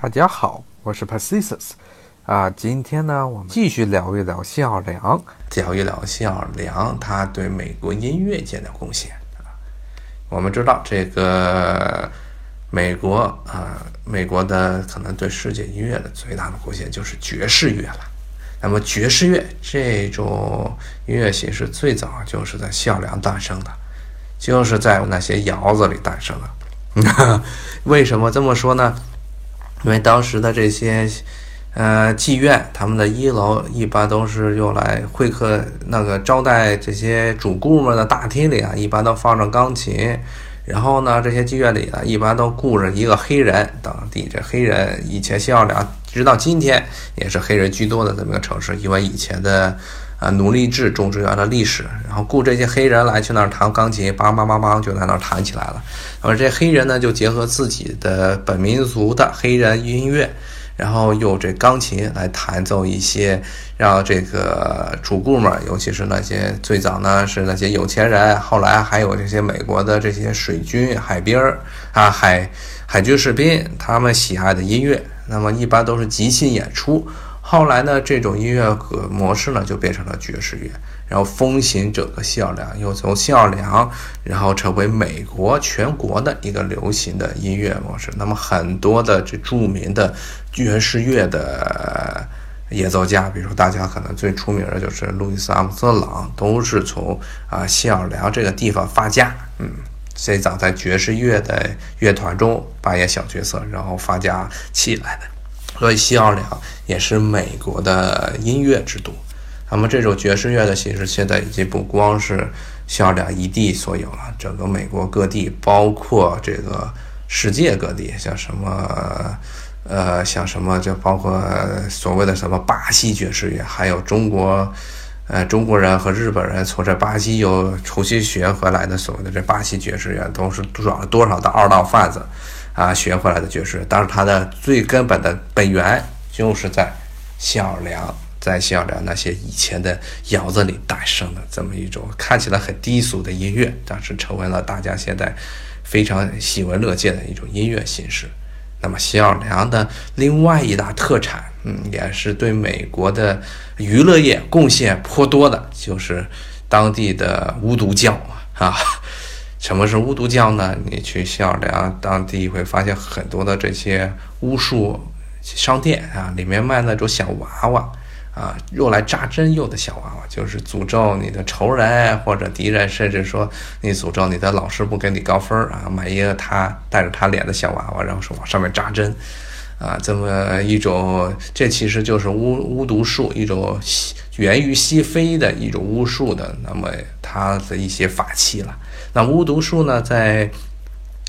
大家好，我是 Persis，啊，今天呢，我们继续聊一聊谢尔良，聊一聊谢尔良他对美国音乐界的贡献啊。我们知道这个美国啊，美国的可能对世界音乐的最大的贡献就是爵士乐了。那么爵士乐这种音乐形式最早就是在谢尔良诞生的，就是在那些窑子里诞生的。为什么这么说呢？因为当时的这些，呃，妓院，他们的一楼一般都是用来会客、那个招待这些主顾们的大厅里啊，一般都放着钢琴。然后呢，这些妓院里呢，一般都雇着一个黑人。当地这黑人以前谢尔良，直到今天也是黑人居多的这么个城市，因为以前的啊奴隶制种植园的历史。然后雇这些黑人来去那儿弹钢琴，梆梆梆梆就在那儿弹起来了。而这黑人呢，就结合自己的本民族的黑人音乐，然后用这钢琴来弹奏一些，让这个主顾们，尤其是那些最早呢是那些有钱人，后来还有这些美国的这些水军、海兵儿啊、海海军士兵，他们喜爱的音乐。那么一般都是即兴演出。后来呢，这种音乐格模式呢就变成了爵士乐。然后风行整个谢尔良，又从谢尔良，然后成为美国全国的一个流行的音乐模式。那么很多的这著名的爵士乐的演奏家，比如说大家可能最出名的就是路易斯阿姆斯特朗，都是从啊谢尔良这个地方发家。嗯，最早在爵士乐的乐团中扮演小角色，然后发家起来的。所以西奥良也是美国的音乐之都。那么这种爵士乐的形式，现在已经不光是谢尔良一地所有了，整个美国各地，包括这个世界各地，像什么，呃，像什么，就包括所谓的什么巴西爵士乐，还有中国，呃，中国人和日本人从这巴西又重新学回来的所谓的这巴西爵士乐，都是找了多少的二道贩子啊学回来的爵士，但是它的最根本的本源就是在谢尔良。在谢尔良那些以前的窑子里诞生的这么一种看起来很低俗的音乐，但是成为了大家现在非常喜闻乐见的一种音乐形式。那么谢尔良的另外一大特产，嗯，也是对美国的娱乐业贡献颇多的，就是当地的巫毒教啊。什么是巫毒教呢？你去谢尔良当地会发现很多的这些巫术商店啊，里面卖那种小娃娃。啊，用来扎针用的小娃娃，就是诅咒你的仇人或者敌人，甚至说你诅咒你的老师不给你高分啊，买一个他带着他脸的小娃娃，然后说往上面扎针，啊，这么一种，这其实就是巫巫毒术，一种西源于西非的一种巫术的，那么它的一些法器了。那巫毒术呢，在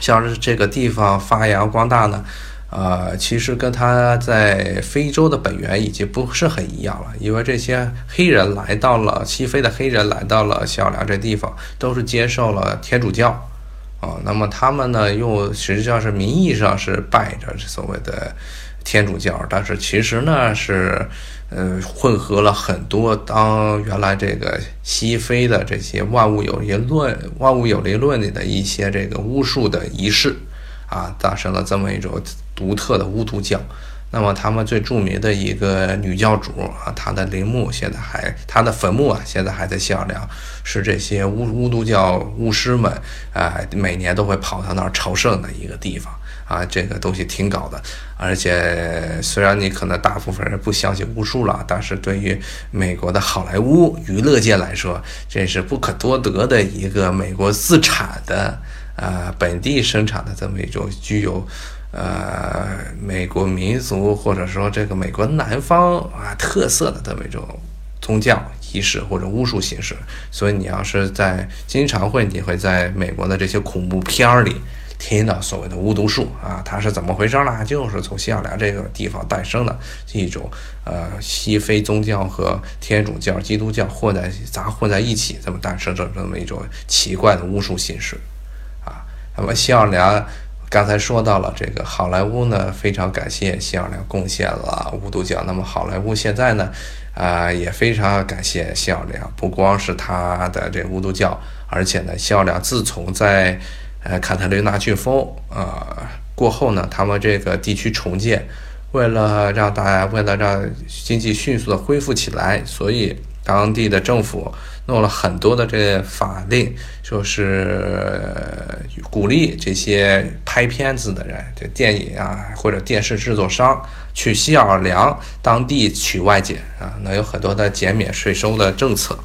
像是这个地方发扬光大呢？呃，其实跟他在非洲的本源已经不是很一样了，因为这些黑人来到了西非的黑人来到了小梁这地方，都是接受了天主教，啊，那么他们呢，又实际上是名义上是拜着所谓的天主教，但是其实呢是，呃，混合了很多当原来这个西非的这些万物有灵论、万物有灵论里的一些这个巫术的仪式。啊，诞生了这么一种独特的巫毒教。那么，他们最著名的一个女教主啊，她的陵墓现在还，她的坟墓啊，现在还在谢尔良，是这些巫巫毒教巫师们啊，每年都会跑到那儿朝圣的一个地方啊。这个东西挺搞的，而且虽然你可能大部分人不相信巫术了，但是对于美国的好莱坞娱乐界来说，这是不可多得的一个美国自产的。啊，本地生产的这么一种具有，呃，美国民族或者说这个美国南方啊特色的这么一种宗教仪式或者巫术形式，所以你要是在经常会你会在美国的这些恐怖片里听到所谓的巫毒术啊，它是怎么回事呢？就是从西奥良这个地方诞生的一种呃西非宗教和天主教、基督教混在杂混在一起，这么诞生这这么一种奇怪的巫术形式。啊那么谢尔良刚才说到了这个好莱坞呢，非常感谢谢尔良贡献了五毒教。那么好莱坞现在呢，啊也非常感谢谢尔良，不光是他的这巫毒教，而且呢，谢尔良自从在呃卡特琳娜飓风呃过后呢，他们这个地区重建，为了让大家为了让经济迅速的恢复起来，所以当地的政府弄了很多的这法令，就是鼓励这些拍片子的人，这电影啊或者电视制作商去西奥尔良当地取外景啊，那有很多的减免税收的政策。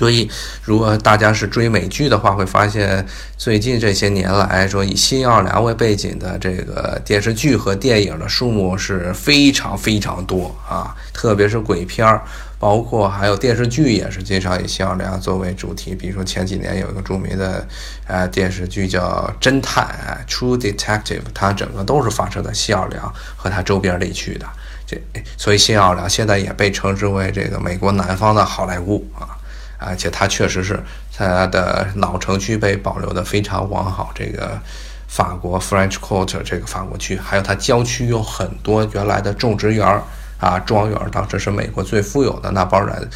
所以，如果大家是追美剧的话，会发现最近这些年来说以新奥尔良为背景的这个电视剧和电影的数目是非常非常多啊，特别是鬼片儿，包括还有电视剧也是经常以新奥尔良作为主题。比如说前几年有一个著名的呃电视剧叫《侦探》（True Detective），它整个都是发生在新奥尔良和它周边地区的。这所以新奥尔良现在也被称之为这个美国南方的好莱坞啊。而且它确实是它的老城区被保留的非常完好。这个法国 French Quarter 这个法国区，还有它郊区有很多原来的种植园儿啊庄园，当时是美国最富有的那帮人。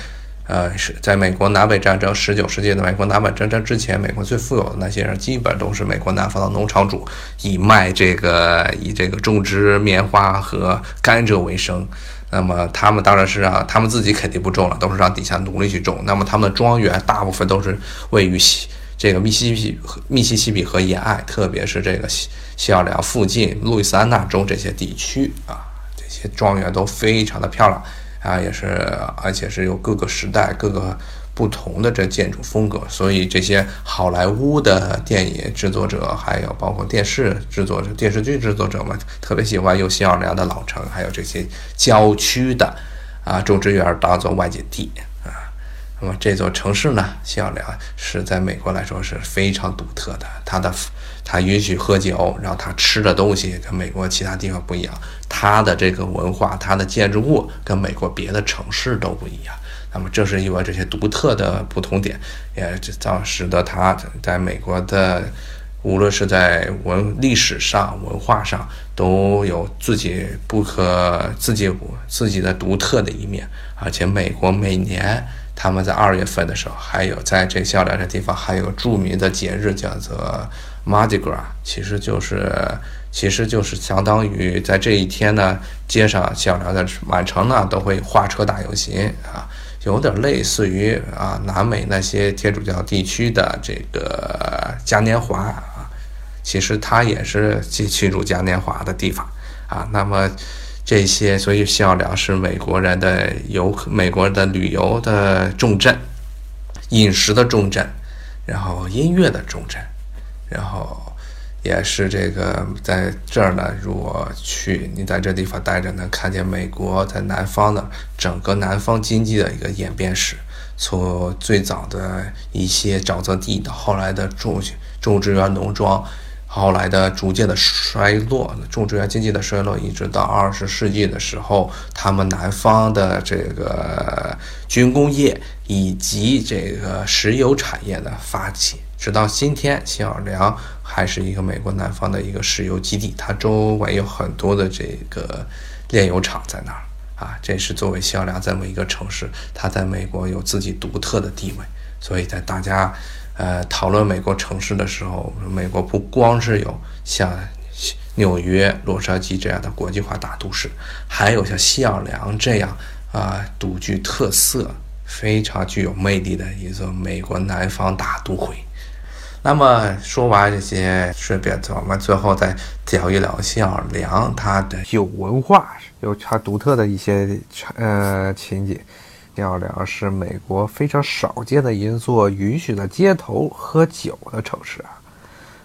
呃，是在美国南北战争十九世纪的美国南北战争之前，美国最富有的那些人，基本都是美国南方的农场主，以卖这个以这个种植棉花和甘蔗为生。那么他们当然是让他们自己肯定不种了，都是让底下奴隶去种。那么他们的庄园大部分都是位于西这个密西西比密西西比河沿岸，特别是这个西西奥良附近路易斯安那州这些地区啊，这些庄园都非常的漂亮啊，也是而且是有各个时代各个。不同的这建筑风格，所以这些好莱坞的电影制作者，还有包括电视制作者、电视剧制作者们，特别喜欢用新奥尔良的老城，还有这些郊区的啊种植园当做外景地啊。那么这座城市呢，新奥尔良是在美国来说是非常独特的，它的它允许喝酒，然后它吃的东西跟美国其他地方不一样，它的这个文化、它的建筑物跟美国别的城市都不一样。那么，正是因为这些独特的不同点，也造使得它在美国的，无论是在文历史上、文化上，都有自己不可自己自己的独特的一面。而且，美国每年他们在二月份的时候，还有在这小两个地方还有著名的节日叫做 Mardi Gras，其实就是其实就是相当于在这一天呢，街上小两的满城呢都会画车大游行啊。有点类似于啊，南美那些天主教地区的这个嘉年华啊，其实它也是去庆祝嘉年华的地方啊。那么这些，所以西奥良是美国人的游客，美国的旅游的重镇，饮食的重镇，然后音乐的重镇，然后。也是这个在这儿呢，如果去你在这地方待着，能看见美国在南方的整个南方经济的一个演变史，从最早的一些沼泽地，到后来的种种植园农庄，后来的逐渐的衰落，种植园经济的衰落，一直到二十世纪的时候，他们南方的这个军工业以及这个石油产业的发起。直到今天，新奥尔良还是一个美国南方的一个石油基地，它周围有很多的这个炼油厂在那儿啊。这是作为新奥尔良这么一个城市，它在美国有自己独特的地位。所以在大家呃讨论美国城市的时候，美国不光是有像纽约、洛杉矶这样的国际化大都市，还有像新奥尔良这样啊独具特色、非常具有魅力的一座美国南方大都会。那么说完这些，顺便我们最后再聊一聊新奥尔良它的有文化，有它独特的一些呃情景。新奥尔良是美国非常少见的一座允许在街头喝酒的城市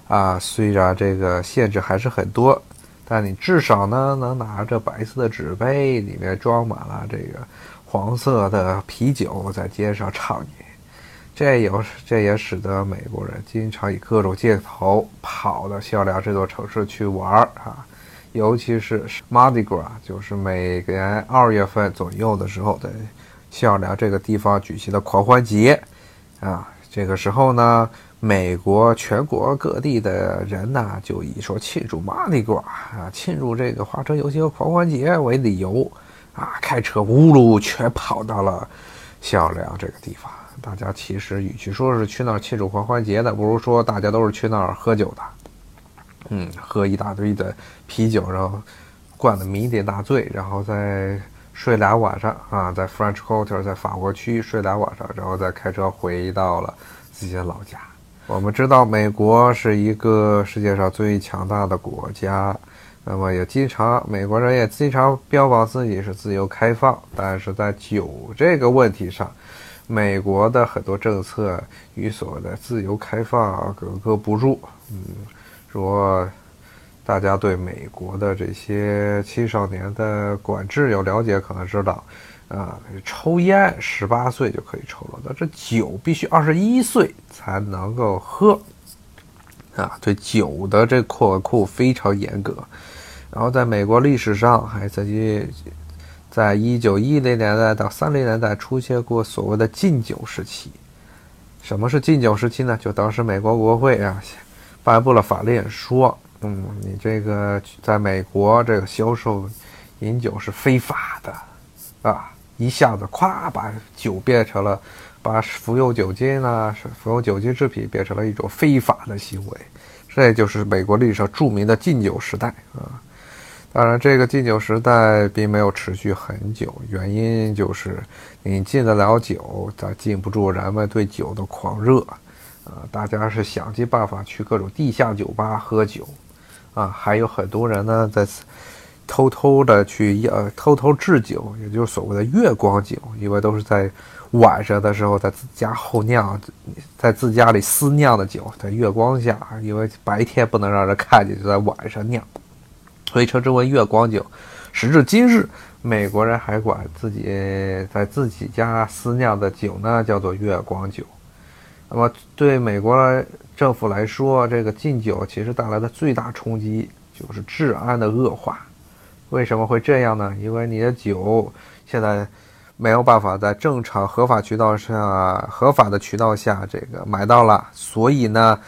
啊！啊，虽然这个限制还是很多，但你至少呢能拿着白色的纸杯，里面装满了这个黄色的啤酒，在街上畅饮。这有这也使得美国人经常以各种借口跑到奥尔这座城市去玩儿啊，尤其是 Mardi Gras，就是每年二月份左右的时候，在奥尔这个地方举行的狂欢节啊。这个时候呢，美国全国各地的人呢，就以说庆祝 Mardi Gras 啊，庆祝这个花车游行狂欢节为理由啊，开车呜噜全跑到了奥尔这个地方。大家其实与其说是去那儿庆祝狂欢节的，不如说大家都是去那儿喝酒的。嗯，喝一大堆的啤酒，然后灌得酩酊大醉，然后再睡俩晚上啊，在 French Quarter，在法国区睡俩晚上，然后再开车回到了自己的老家。我们知道，美国是一个世界上最强大的国家，那么也经常美国人也经常标榜自己是自由开放，但是在酒这个问题上，美国的很多政策与所谓的自由开放格格不入。嗯，如果大家对美国的这些青少年的管制有了解，可能知道，啊，抽烟十八岁就可以抽了，但这酒必须二十一岁才能够喝，啊，对酒的这管控非常严格。然后在美国历史上还曾经。在一九一零年代到三零年代出现过所谓的禁酒时期。什么是禁酒时期呢？就当时美国国会啊颁布了法令，说，嗯，你这个在美国这个销售饮酒是非法的，啊，一下子咵把酒变成了，把服用酒精啊、服用酒精制品变成了一种非法的行为。这就是美国历史上著名的禁酒时代啊。当然，这个禁酒时代并没有持续很久，原因就是你禁得了酒，但禁不住人们对酒的狂热，啊，大家是想尽办法去各种地下酒吧喝酒，啊，还有很多人呢在偷偷的去呃偷偷制酒，也就是所谓的月光酒，因为都是在晚上的时候在自家后酿，在自家里私酿的酒，在月光下，因为白天不能让人看见，就在晚上酿。所以称之为月光酒。时至今日，美国人还管自己在自己家私酿的酒呢，叫做月光酒。那么，对美国政府来说，这个禁酒其实带来的最大冲击就是治安的恶化。为什么会这样呢？因为你的酒现在没有办法在正常合法渠道上、合法的渠道下这个买到了，所以呢，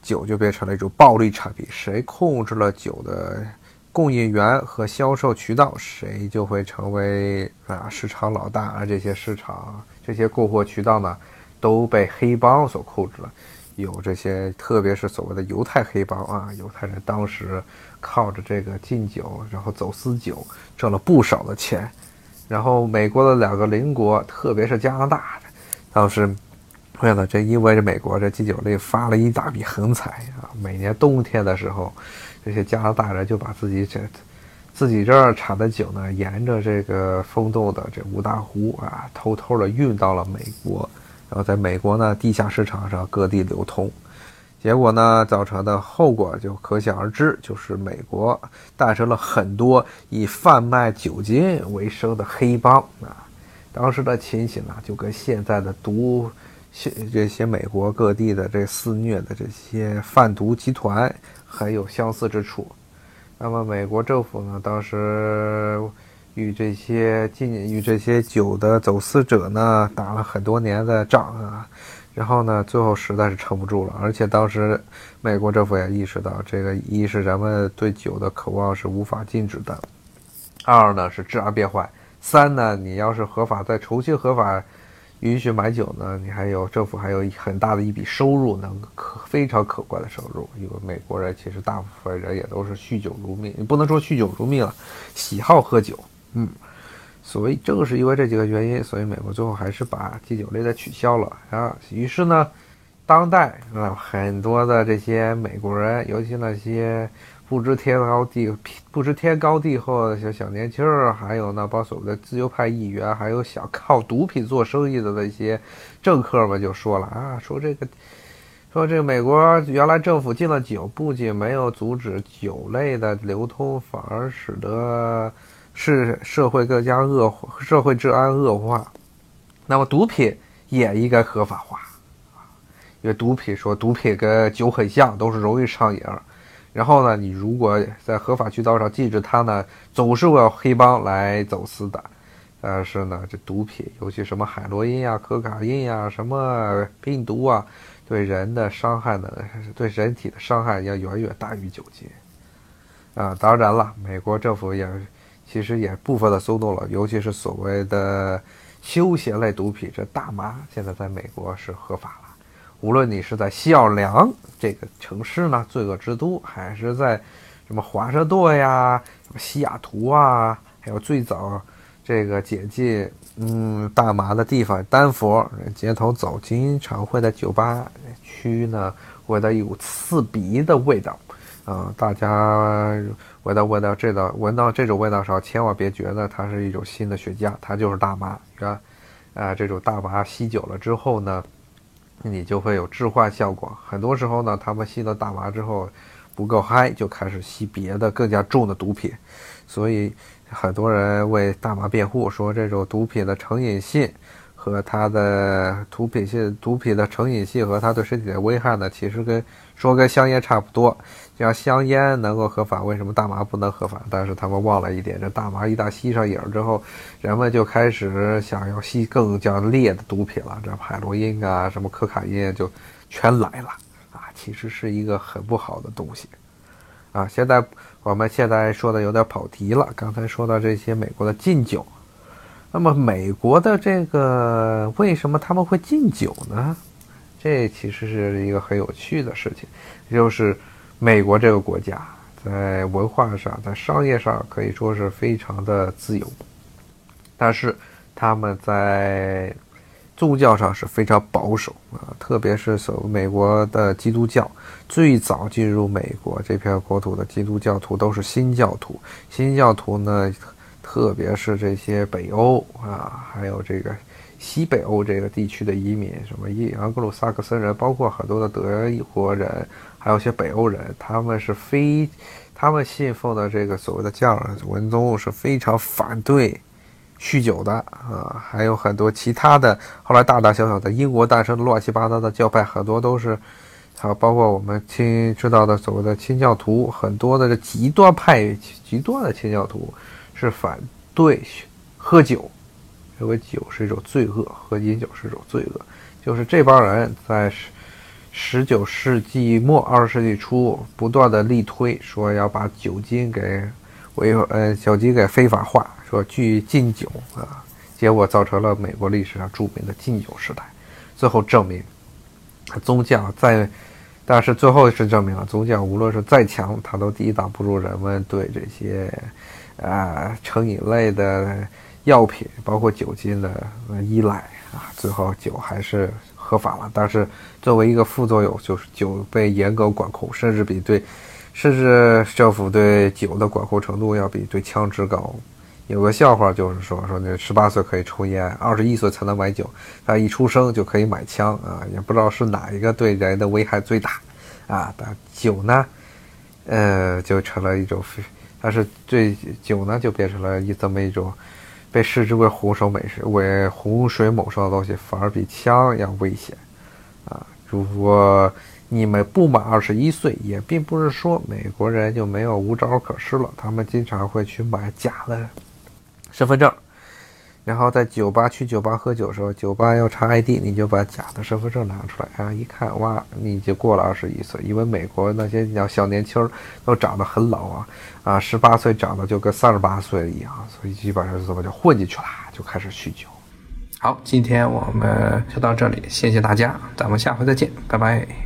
酒就变成了一种暴利产品。谁控制了酒的？供应源和销售渠道，谁就会成为啊市场老大。啊这些市场、这些购货渠道呢，都被黑帮所控制了。有这些，特别是所谓的犹太黑帮啊，犹太人当时靠着这个禁酒，然后走私酒，挣了不少的钱。然后美国的两个邻国，特别是加拿大，当时为了这，因为这美国这禁酒令发了一大笔横财啊。每年冬天的时候。这些加拿大人就把自己这自己这儿产的酒呢，沿着这个风洞的这五大湖啊，偷偷的运到了美国，然后在美国呢地下市场上各地流通，结果呢造成的后果就可想而知，就是美国诞生了很多以贩卖酒精为生的黑帮啊，当时的情形呢就跟现在的毒，这些美国各地的这肆虐的这些贩毒集团。很有相似之处。那么，美国政府呢，当时与这些禁与这些酒的走私者呢，打了很多年的仗啊。然后呢，最后实在是撑不住了。而且当时，美国政府也意识到，这个一是人们对酒的渴望是无法禁止的；二呢是治安变坏；三呢，你要是合法再重新合法。允许买酒呢，你还有政府还有很大的一笔收入，能可非常可观的收入。因为美国人其实大部分人也都是酗酒如命，你不能说酗酒如命了，喜好喝酒。嗯，所以正是因为这几个原因，所以美国最后还是把禁酒令给取消了啊。于是呢，当代啊很多的这些美国人，尤其那些。不知天高地不知天高地厚的小小年轻儿，还有那帮所谓的自由派议员，还有想靠毒品做生意的那些政客们，就说了啊，说这个，说这个美国原来政府禁了酒，不仅没有阻止酒类的流通，反而使得是社会更加恶，社会治安恶化。那么毒品也应该合法化因为毒品说毒品跟酒很像，都是容易上瘾。然后呢，你如果在合法渠道上禁止它呢，总是会有黑帮来走私的。但是呢，这毒品，尤其什么海洛因呀、可卡因呀、什么病毒啊，对人的伤害呢，对人体的伤害要远远大于酒精。啊，当然了，美国政府也其实也部分的松动了，尤其是所谓的休闲类毒品，这大麻现在在美国是合法了。无论你是在西奥良这个城市呢，罪恶之都，还是在什么华盛顿呀、什么西雅图啊，还有最早这个解禁嗯大麻的地方丹佛，街头走经常会在酒吧区呢闻到一股刺鼻的味道。啊，大家闻到闻到这道闻到这种味道时候，千万别觉得它是一种新的雪茄，它就是大麻，是吧？啊，这种大麻吸久了之后呢，你就会有致幻效果。很多时候呢，他们吸了大麻之后不够嗨，就开始吸别的更加重的毒品。所以很多人为大麻辩护，说这种毒品的成瘾性和它的毒品性毒品的成瘾性和它对身体的危害呢，其实跟说跟香烟差不多。像香烟能够合法，为什么大麻不能合法？但是他们忘了一点，这大麻一旦吸上瘾之后，人们就开始想要吸更加烈的毒品了，这海洛因啊，什么可卡因就全来了啊！其实是一个很不好的东西啊。现在我们现在说的有点跑题了，刚才说到这些美国的禁酒，那么美国的这个为什么他们会禁酒呢？这其实是一个很有趣的事情，就是。美国这个国家在文化上、在商业上可以说是非常的自由，但是他们在宗教上是非常保守啊，特别是所美国的基督教，最早进入美国这片国土的基督教徒都是新教徒。新教徒呢，特别是这些北欧啊，还有这个西北欧这个地区的移民，什么伊盎格鲁撒克森人，包括很多的德国人。还有些北欧人，他们是非，他们信奉的这个所谓的教文宗是非常反对酗酒的啊，还有很多其他的，后来大大小小的英国诞生的乱七八糟的教派，很多都是，还有包括我们亲知道的所谓的清教徒，很多的这极端派、极端的清教徒是反对喝酒，认为酒是一种罪恶，喝饮酒是一种罪恶，就是这帮人在。十九世纪末二十世纪初，不断的力推说要把酒精给违呃酒精给非法化，说拒禁酒啊，结果造成了美国历史上著名的禁酒时代。最后证明，宗教在，但是最后是证明了宗教无论是再强，它都抵挡不住人们对这些啊成瘾类的药品，包括酒精的依赖啊。最后酒还是。合法了，但是作为一个副作用，就是酒被严格管控，甚至比对，甚至政府对酒的管控程度要比对枪支高。有个笑话就是说，说那十八岁可以抽烟，二十一岁才能买酒，他一出生就可以买枪啊，也不知道是哪一个对人的危害最大啊。但酒呢，呃，就成了一种，但是对酒呢，就变成了一这么一种。被视之为洪水猛兽、为洪水猛兽的东西，反而比枪要危险，啊！如果你们不满二十一岁，也并不是说美国人就没有无招可施了，他们经常会去买假的身份证。然后在酒吧去酒吧喝酒的时候，酒吧要查 ID，你就把假的身份证拿出来，啊，一看，哇，你就过了二十一岁。因为美国那些小小年轻都长得很老啊，啊，十八岁长得就跟三十八岁一样，所以基本上就怎么就混进去了，就开始酗酒。好，今天我们就到这里，谢谢大家，咱们下回再见，拜拜。